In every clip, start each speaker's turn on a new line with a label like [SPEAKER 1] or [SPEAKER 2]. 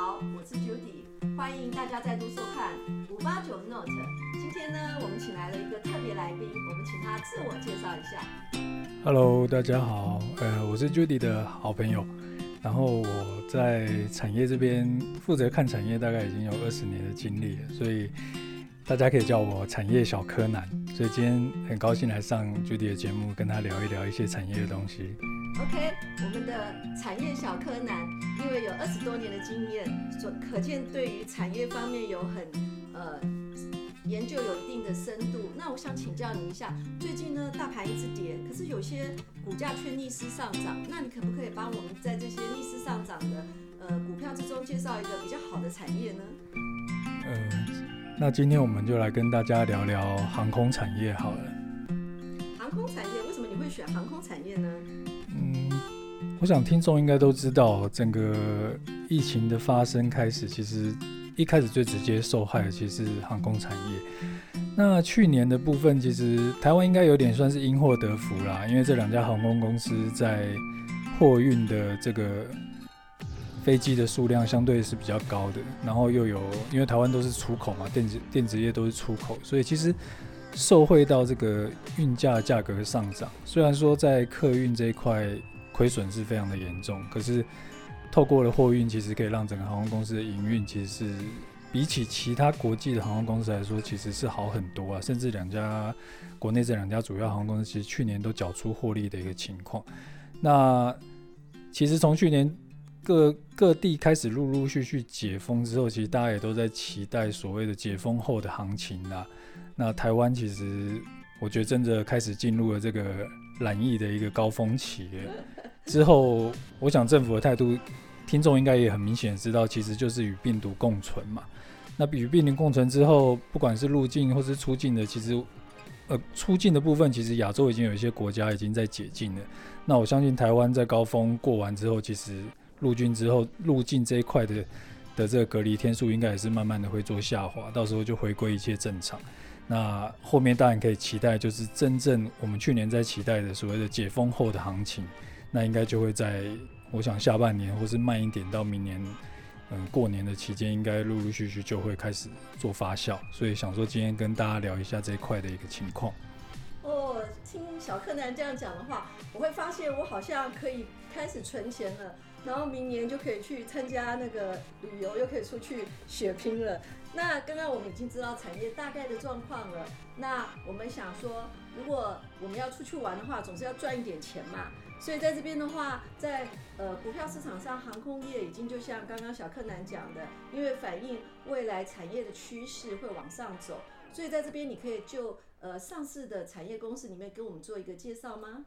[SPEAKER 1] 好，我是 Judy，欢迎大家再度收看五八九 Note。今天呢，我们请来了一个特别来宾，我们请他自我介绍一下。
[SPEAKER 2] Hello，大家好，呃，我是 Judy 的好朋友，然后我在产业这边负责看产业，大概已经有二十年的经历了，所以大家可以叫我产业小柯南。所以今天很高兴来上 Judy 的节目，跟他聊一聊一些产业的东西。
[SPEAKER 1] OK，我们的产业小柯南，因为有二十多年的经验，所可见对于产业方面有很呃研究有一定的深度。那我想请教你一下，最近呢大盘一直跌，可是有些股价却逆势上涨，那你可不可以帮我们在这些逆势上涨的呃股票之中介绍一个比较好的产业呢？
[SPEAKER 2] 呃，那今天我们就来跟大家聊聊航空产业好了。
[SPEAKER 1] 航空产业，为什么你会选航空产业呢？
[SPEAKER 2] 我想听众应该都知道，整个疫情的发生开始，其实一开始最直接受害的其实是航空产业。那去年的部分，其实台湾应该有点算是因祸得福啦，因为这两家航空公司在货运的这个飞机的数量相对是比较高的，然后又有因为台湾都是出口嘛，电子电子业都是出口，所以其实。受惠到这个运价价格上涨，虽然说在客运这一块亏损是非常的严重，可是透过了货运，其实可以让整个航空公司的营运其实是比起其他国际的航空公司来说，其实是好很多啊。甚至两家国内这两家主要航空公司，其实去年都缴出获利的一个情况。那其实从去年各各地开始陆陆续续解封之后，其实大家也都在期待所谓的解封后的行情啊。那台湾其实，我觉得真的开始进入了这个染疫的一个高峰期之后，我想政府的态度，听众应该也很明显知道，其实就是与病毒共存嘛。那与病毒共存之后，不管是入境或是出境的，其实呃出境的部分，其实亚洲已经有一些国家已经在解禁了。那我相信台湾在高峰过完之后，其实入境之后入境这一块的的这个隔离天数，应该也是慢慢的会做下滑，到时候就回归一切正常。那后面当然可以期待，就是真正我们去年在期待的所谓的解封后的行情，那应该就会在我想下半年或是慢一点到明年，嗯，过年的期间，应该陆陆续续就会开始做发酵。所以想说今天跟大家聊一下这一块的一个情况。
[SPEAKER 1] 哦，听小柯南这样讲的话，我会发现我好像可以开始存钱了。然后明年就可以去参加那个旅游，又可以出去血拼了。那刚刚我们已经知道产业大概的状况了。那我们想说，如果我们要出去玩的话，总是要赚一点钱嘛。所以在这边的话，在呃股票市场上，航空业已经就像刚刚小柯南讲的，因为反映未来产业的趋势会往上走，所以在这边你可以就呃上市的产业公司里面跟我们做一个介绍吗？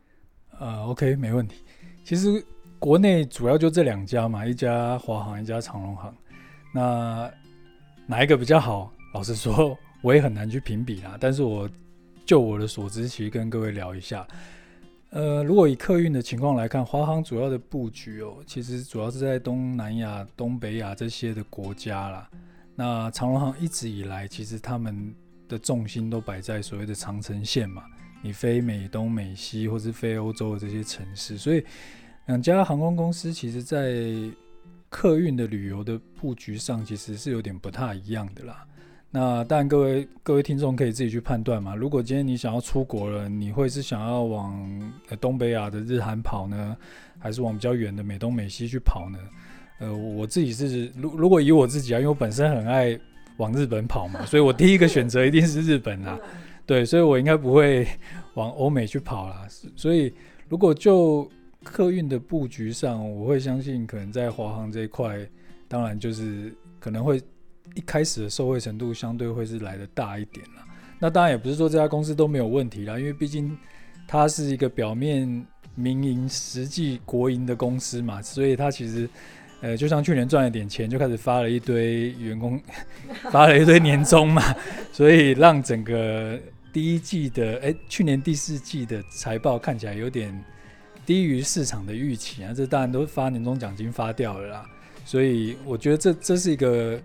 [SPEAKER 2] 呃，OK，没问题。其实。国内主要就这两家嘛，一家华航，一家长荣航。那哪一个比较好？老实说，我也很难去评比啦。但是我就我的所知，其实跟各位聊一下。呃，如果以客运的情况来看，华航主要的布局哦，其实主要是在东南亚、东北亚这些的国家啦。那长荣航一直以来，其实他们的重心都摆在所谓的长城线嘛，你飞美东、美西，或是飞欧洲的这些城市，所以。两家航空公司其实，在客运的旅游的布局上，其实是有点不太一样的啦。那当然，各位各位听众可以自己去判断嘛。如果今天你想要出国了，你会是想要往东北亚的日韩跑呢，还是往比较远的美东美西去跑呢？呃，我自己是如如果以我自己啊，因为我本身很爱往日本跑嘛，所以我第一个选择一定是日本啦。对，所以我应该不会 往欧美去跑啦。所以如果就客运的布局上，我会相信可能在华航这一块，当然就是可能会一开始的受惠程度相对会是来得大一点啦。那当然也不是说这家公司都没有问题啦，因为毕竟它是一个表面民营、实际国营的公司嘛，所以它其实呃，就像去年赚了点钱，就开始发了一堆员工 发了一堆年终嘛，所以让整个第一季的哎、去年第四季的财报看起来有点。低于市场的预期啊，这当然都发年终奖金发掉了啦，所以我觉得这这是一个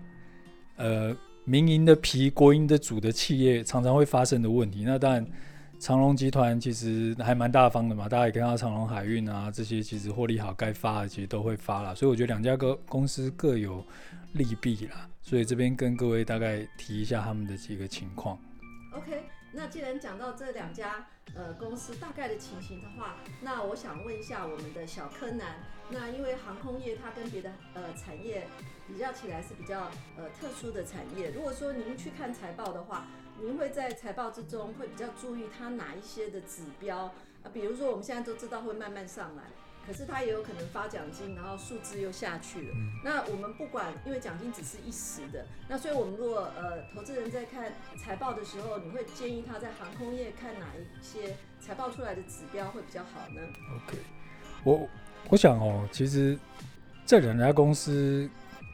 [SPEAKER 2] 呃民营的皮国营的主的企业常常会发生的问题。那当然，长隆集团其实还蛮大方的嘛，大家也看到长隆海运啊这些其实获利好，该发的其实都会发了，所以我觉得两家个公司各有利弊啦，所以这边跟各位大概提一下他们的几个情况。
[SPEAKER 1] OK，那既然讲到这两家呃公司大概的情形的话，那我想问一下我们的小柯南，那因为航空业它跟别的呃产业比较起来是比较呃特殊的产业，如果说您去看财报的话。您会在财报之中会比较注意它哪一些的指标啊？比如说我们现在都知道会慢慢上来，可是它也有可能发奖金，然后数字又下去了。嗯、那我们不管，因为奖金只是一时的。那所以我们如果呃投资人在看财报的时候，你会建议他在航空业看哪一些财报出来的指标会比较好呢
[SPEAKER 2] ？OK，我我想哦，其实这两家公司。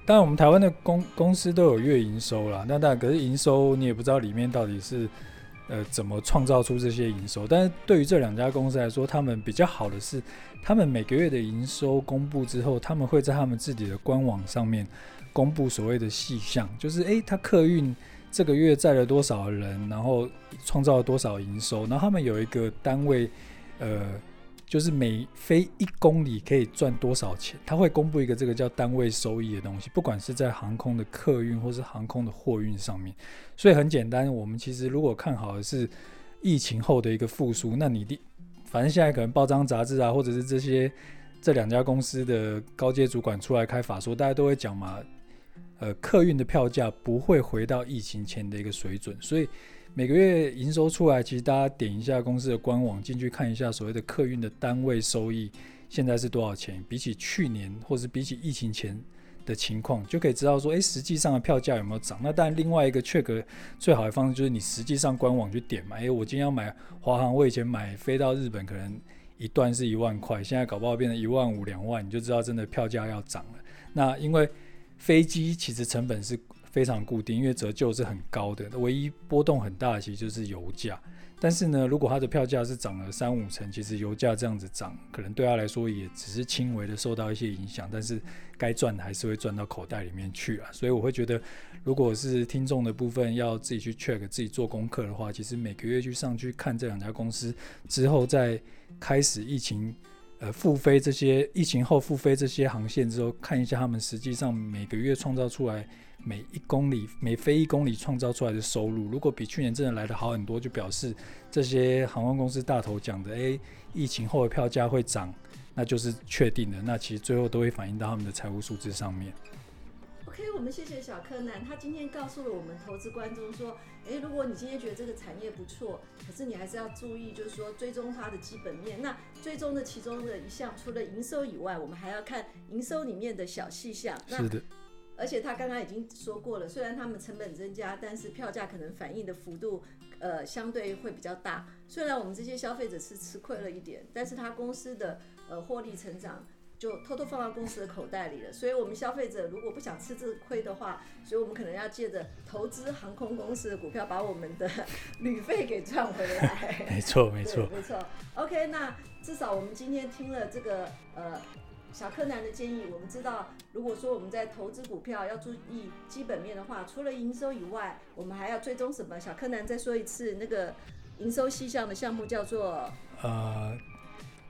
[SPEAKER 2] 当然，我们台湾的公公司都有月营收啦，那当然，可是营收你也不知道里面到底是呃怎么创造出这些营收。但是对于这两家公司来说，他们比较好的是，他们每个月的营收公布之后，他们会在他们自己的官网上面公布所谓的细项，就是诶，他客运这个月载了多少人，然后创造了多少营收，然后他们有一个单位，呃。就是每飞一公里可以赚多少钱，他会公布一个这个叫单位收益的东西，不管是在航空的客运或是航空的货运上面。所以很简单，我们其实如果看好的是疫情后的一个复苏，那你的反正现在可能报章杂志啊，或者是这些这两家公司的高阶主管出来开法说，大家都会讲嘛，呃，客运的票价不会回到疫情前的一个水准，所以。每个月营收出来，其实大家点一下公司的官网进去看一下所谓的客运的单位收益现在是多少钱，比起去年或是比起疫情前的情况，就可以知道说，诶，实际上的票价有没有涨？那当然，另外一个确格最好的方式就是你实际上官网去点嘛。诶，我今天要买华航，我以前买飞到日本可能一段是一万块，现在搞不好变成一万五两万，你就知道真的票价要涨了。那因为飞机其实成本是。非常固定，因为折旧是很高的，唯一波动很大的其实就是油价。但是呢，如果它的票价是涨了三五成，其实油价这样子涨，可能对他来说也只是轻微的受到一些影响，但是该赚的还是会赚到口袋里面去啊。所以我会觉得，如果是听众的部分要自己去 check、自己做功课的话，其实每个月去上去看这两家公司之后，再开始疫情呃复飞这些疫情后复飞这些航线之后，看一下他们实际上每个月创造出来。每一公里，每飞一公里创造出来的收入，如果比去年真的来的好很多，就表示这些航空公司大头讲的，诶，疫情后的票价会涨，那就是确定的。那其实最后都会反映到他们的财务数字上面。
[SPEAKER 1] OK，我们谢谢小柯南，他今天告诉了我们投资观众说，诶，如果你今天觉得这个产业不错，可是你还是要注意，就是说追踪它的基本面。那追踪的其中的一项，除了营收以外，我们还要看营收里面的小细项。
[SPEAKER 2] 是的。
[SPEAKER 1] 而且他刚刚已经说过了，虽然他们成本增加，但是票价可能反映的幅度，呃，相对会比较大。虽然我们这些消费者是吃亏了一点，但是他公司的呃获利成长就偷偷放到公司的口袋里了。所以，我们消费者如果不想吃这个亏的话，所以我们可能要借着投资航空公司的股票，把我们的旅费给赚回来。
[SPEAKER 2] 没错，没错，
[SPEAKER 1] 没错。OK，那至少我们今天听了这个呃。小柯南的建议，我们知道，如果说我们在投资股票要注意基本面的话，除了营收以外，我们还要追踪什么？小柯南再说一次，那个营收细项的项目叫做
[SPEAKER 2] 呃，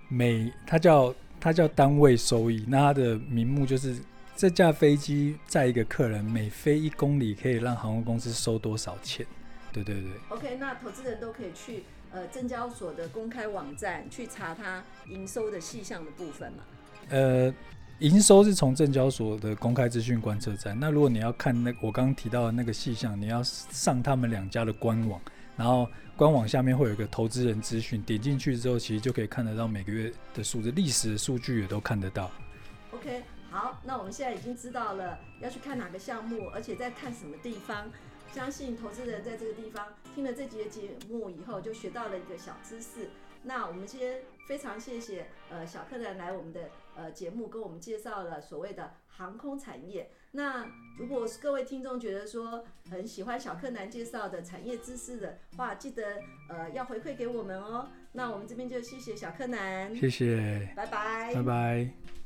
[SPEAKER 2] 每它叫它叫单位收益，那它的名目就是这架飞机载一个客人每飞一公里可以让航空公司收多少钱？对对对。
[SPEAKER 1] OK，那投资人都可以去呃证交所的公开网站去查它营收的细项的部分嘛。
[SPEAKER 2] 呃，营收是从证交所的公开资讯观测站。那如果你要看那我刚刚提到的那个细项，你要上他们两家的官网，然后官网下面会有一个投资人资讯，点进去之后，其实就可以看得到每个月的数字，历史的数据也都看得到。
[SPEAKER 1] OK，好，那我们现在已经知道了要去看哪个项目，而且在看什么地方。相信投资人在这个地方听了这集节目以后，就学到了一个小知识。那我们今天非常谢谢呃小柯南来我们的呃节目，跟我们介绍了所谓的航空产业。那如果各位听众觉得说很喜欢小柯南介绍的产业知识的话，记得呃要回馈给我们哦。那我们这边就谢谢小柯南，
[SPEAKER 2] 谢谢，
[SPEAKER 1] 拜拜，
[SPEAKER 2] 拜拜。